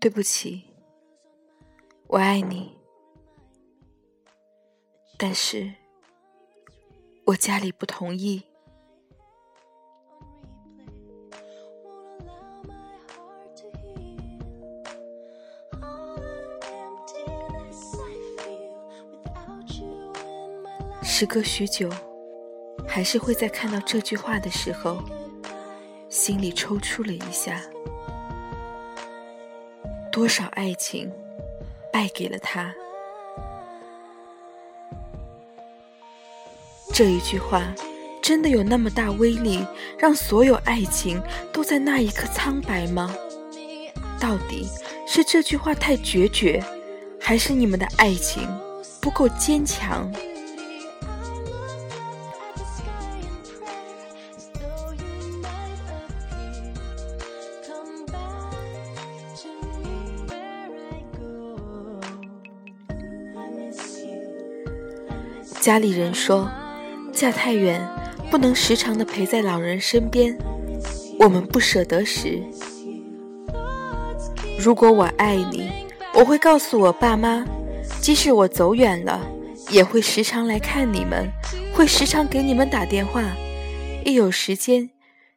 对不起，我爱你，但是我家里不同意。时隔许久，还是会在看到这句话的时候，心里抽搐了一下。多少爱情败给了他？这一句话真的有那么大威力，让所有爱情都在那一刻苍白吗？到底是这句话太决绝，还是你们的爱情不够坚强？家里人说，嫁太远，不能时常的陪在老人身边。我们不舍得时，如果我爱你，我会告诉我爸妈，即使我走远了，也会时常来看你们，会时常给你们打电话，一有时间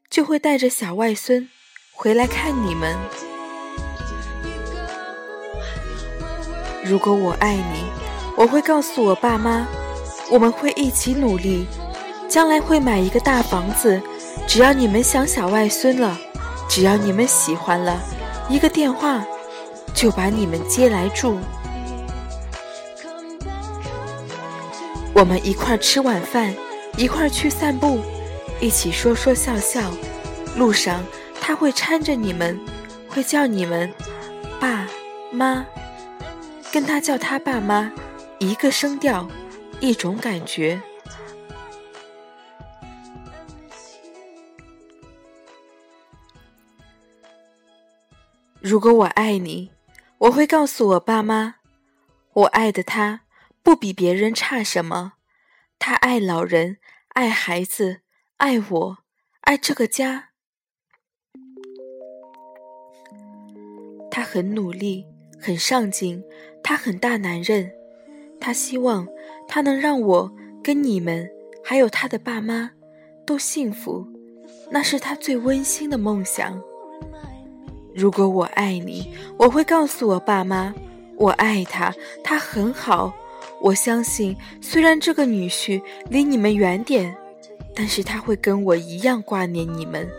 就会带着小外孙回来看你们。如果我爱你，我会告诉我爸妈。我们会一起努力，将来会买一个大房子。只要你们想小外孙了，只要你们喜欢了，一个电话就把你们接来住。我们一块吃晚饭，一块去散步，一起说说笑笑。路上他会搀着你们，会叫你们爸妈，跟他叫他爸妈，一个声调。一种感觉。如果我爱你，我会告诉我爸妈，我爱的他不比别人差什么，他爱老人，爱孩子，爱我，爱这个家。他很努力，很上进，他很大男人，他希望。他能让我跟你们，还有他的爸妈，都幸福，那是他最温馨的梦想。如果我爱你，我会告诉我爸妈，我爱他，他很好。我相信，虽然这个女婿离你们远点，但是他会跟我一样挂念你们，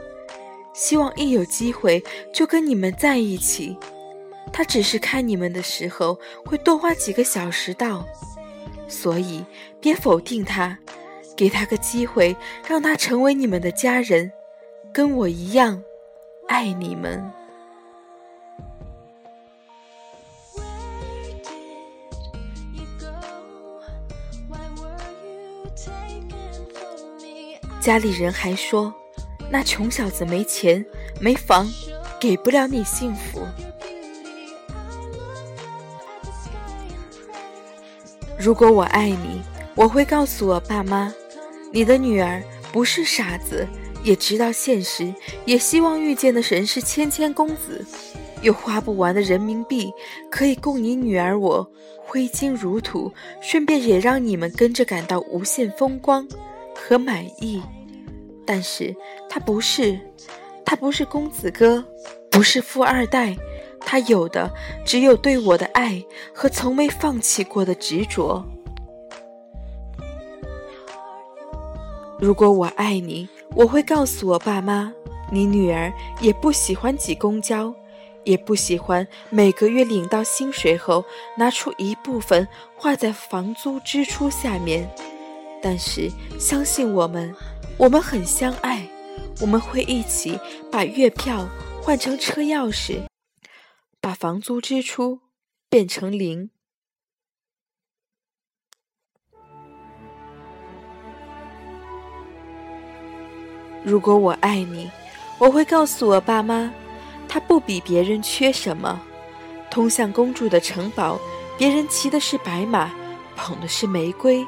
希望一有机会就跟你们在一起。他只是看你们的时候会多花几个小时到。所以，别否定他，给他个机会，让他成为你们的家人，跟我一样爱你们。家里人还说，那穷小子没钱没房，给不了你幸福。如果我爱你，我会告诉我爸妈，你的女儿不是傻子，也知道现实，也希望遇见的人是谦谦公子，有花不完的人民币可以供你女儿我挥金如土，顺便也让你们跟着感到无限风光和满意。但是他不是，他不是公子哥，不是富二代。他有的只有对我的爱和从没放弃过的执着。如果我爱你，我会告诉我爸妈，你女儿也不喜欢挤公交，也不喜欢每个月领到薪水后拿出一部分花在房租支出下面。但是相信我们，我们很相爱，我们会一起把月票换成车钥匙。把房租支出变成零。如果我爱你，我会告诉我爸妈，他不比别人缺什么。通向公主的城堡，别人骑的是白马，捧的是玫瑰，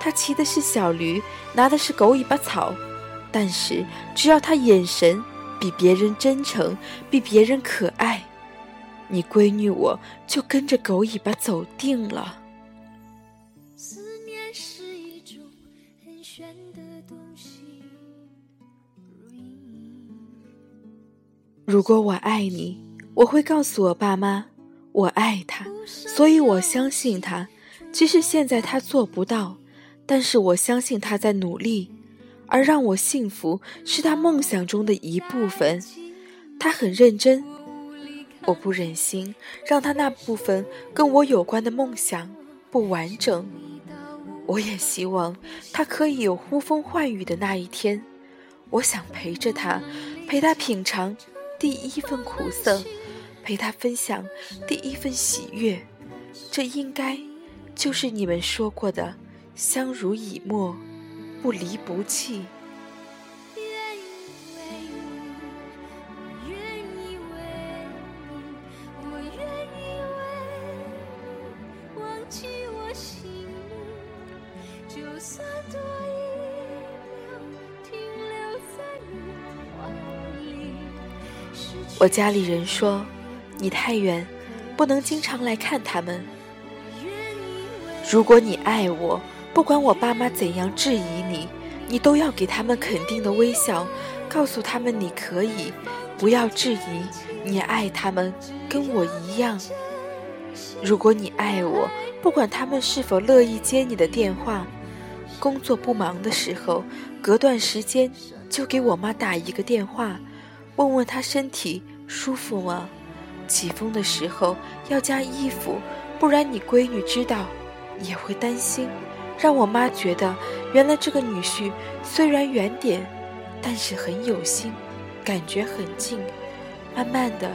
他骑的是小驴，拿的是狗尾巴草。但是，只要他眼神比别人真诚，比别人可爱。你闺女我就跟着狗尾巴走定了。如果我爱你，我会告诉我爸妈，我爱他，所以我相信他。即使现在他做不到，但是我相信他在努力。而让我幸福是他梦想中的一部分。他很认真，我不忍心让他那部分跟我有关的梦想不完整。我也希望他可以有呼风唤雨的那一天。我想陪着他，陪他品尝。第一份苦涩，陪他分享第一份喜悦，这应该就是你们说过的相濡以沫，不离不弃。我家里人说，你太远，不能经常来看他们。如果你爱我，不管我爸妈怎样质疑你，你都要给他们肯定的微笑，告诉他们你可以，不要质疑，你爱他们，跟我一样。如果你爱我，不管他们是否乐意接你的电话，工作不忙的时候，隔段时间就给我妈打一个电话。问问他身体舒服吗？起风的时候要加衣服，不然你闺女知道也会担心。让我妈觉得，原来这个女婿虽然远点，但是很有心，感觉很近。慢慢的，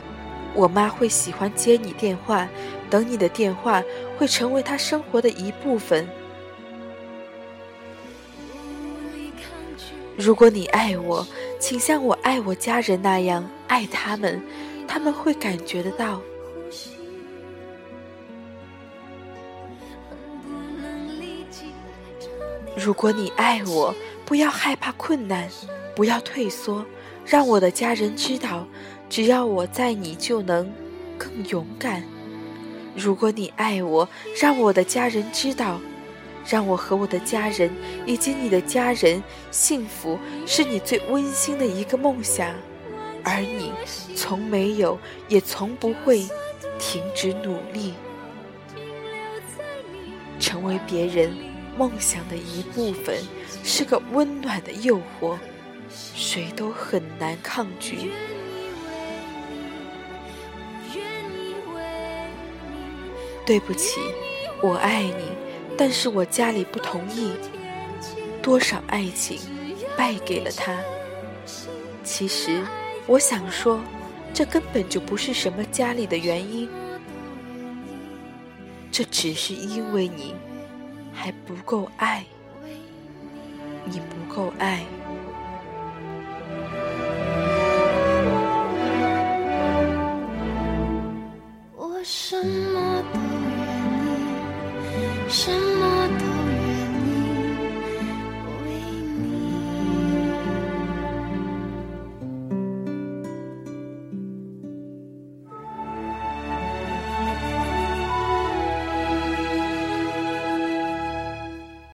我妈会喜欢接你电话，等你的电话会成为她生活的一部分。如果你爱我，请像我爱我家人那样爱他们，他们会感觉得到。如果你爱我，不要害怕困难，不要退缩，让我的家人知道，只要我在，你就能更勇敢。如果你爱我，让我的家人知道。让我和我的家人以及你的家人幸福，是你最温馨的一个梦想，而你从没有也从不会停止努力，成为别人梦想的一部分，是个温暖的诱惑，谁都很难抗拒。对不起，我爱你。但是我家里不同意，多少爱情败给了他。其实我想说，这根本就不是什么家里的原因，这只是因为你还不够爱，你不够爱。我什么都什么